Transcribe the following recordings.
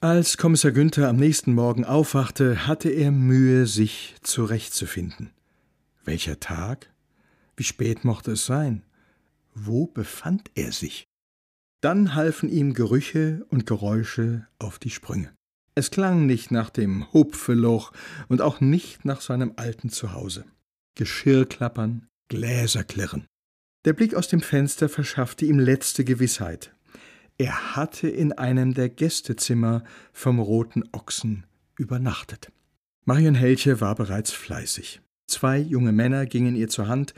Als Kommissar Günther am nächsten Morgen aufwachte, hatte er Mühe, sich zurechtzufinden. Welcher Tag? Wie spät mochte es sein? Wo befand er sich? Dann halfen ihm Gerüche und Geräusche auf die Sprünge. Es klang nicht nach dem Hupfeloch und auch nicht nach seinem alten Zuhause. Geschirr klappern, Gläser klirren. Der Blick aus dem Fenster verschaffte ihm letzte Gewissheit. Er hatte in einem der Gästezimmer vom Roten Ochsen übernachtet. Marion Helche war bereits fleißig. Zwei junge Männer gingen ihr zur Hand,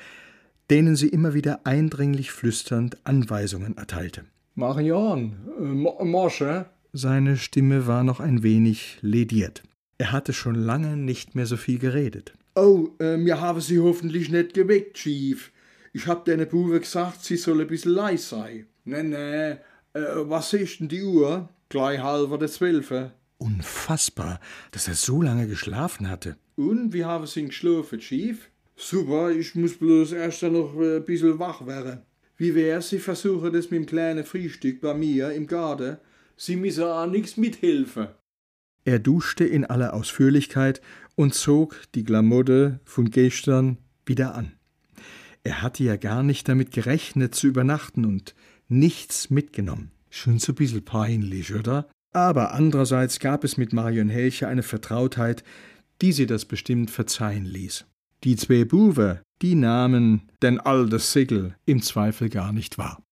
denen sie immer wieder eindringlich flüsternd Anweisungen erteilte. Marion, äh, Mosche? Seine Stimme war noch ein wenig lediert. Er hatte schon lange nicht mehr so viel geredet. Oh, äh, mir haben Sie hoffentlich nicht geweckt, Chief. Ich hab deine Buwe gesagt, sie soll ein bisschen leis sein. Nee, nee, äh, was ist denn die Uhr? Gleich halber der Zwölfe. Unfassbar, dass er so lange geschlafen hatte. Und, wie haben Sie geschlafen, Chief? Super, ich muss bloß erst noch ein bisschen wach werden. Wie wär's, Sie versuchen das mit dem kleinen Frühstück bei mir im Garten? Sie müssen auch nichts mithelfen. Er duschte in aller Ausführlichkeit und zog die Glamotte von gestern wieder an. Er hatte ja gar nicht damit gerechnet zu übernachten und nichts mitgenommen. Schon so ein bisschen peinlich, oder? Aber andererseits gab es mit Marion Helche eine Vertrautheit, die sie das bestimmt verzeihen ließ. Die zwei Buwe, die nahmen denn all das Sigel im Zweifel gar nicht wahr.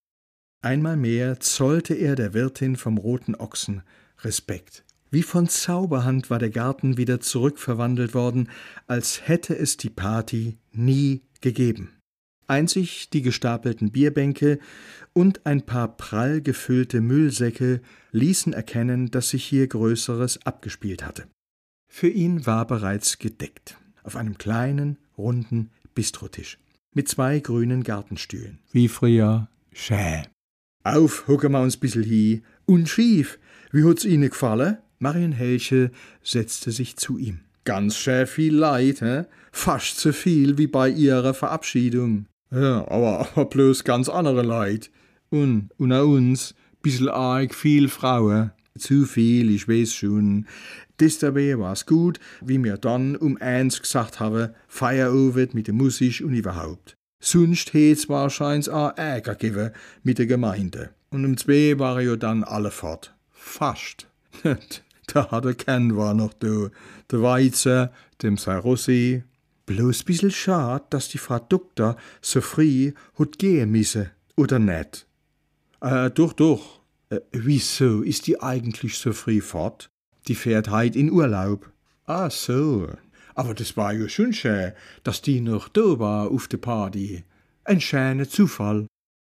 Einmal mehr zollte er der Wirtin vom roten Ochsen Respekt. Wie von Zauberhand war der Garten wieder zurückverwandelt worden, als hätte es die Party nie gegeben. Einzig die gestapelten Bierbänke und ein paar prall gefüllte Müllsäcke ließen erkennen, dass sich hier Größeres abgespielt hatte. Für ihn war bereits gedeckt, auf einem kleinen, runden Bistrotisch, mit zwei grünen Gartenstühlen. Wie früher, schä. Auf, hucken wir uns bissel hi. Und schief. Wie hat's Ihnen gefallen? Marion Helche setzte sich zu ihm. Ganz schön viel Leid, hä? Fast so viel wie bei Ihrer Verabschiedung. Ja, aber, aber bloß ganz andere Leid. Und unter uns bissel arg viel Frauen. Zu viel, ich weiß schon. Das dabei war's gut, wie mir dann um eins gesagt habe, Feierabend mit der Musik und überhaupt. Sonst hätt's wahrscheinlich auch Ärger gegeben mit der Gemeinde. Und um zwei waren ja dann alle fort. Fast. da hat er keinen war noch da. Der Weizen, dem Sarossi. Bloß bissel schad, dass die Frau Doktor so früh hat gehen müsse, oder net? Äh, doch, doch. Äh, wieso ist die eigentlich so früh fort? Die fährt heit in Urlaub. Ah, so. Aber das war ja schon schön, dass die noch da war auf der Party. Ein schöner Zufall.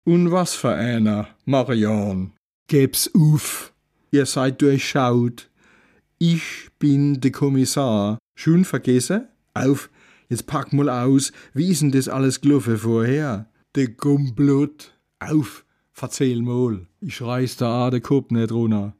Und was für einer, Marion. Geb's auf. Ihr seid durchschaut. Ich bin der Kommissar. Schon vergessen? Auf, jetzt pack mal aus. Wie ist denn das alles gelaufen vorher? Der Komplott. Auf, verzähl mal. Ich reiß da den Kopf nicht runter.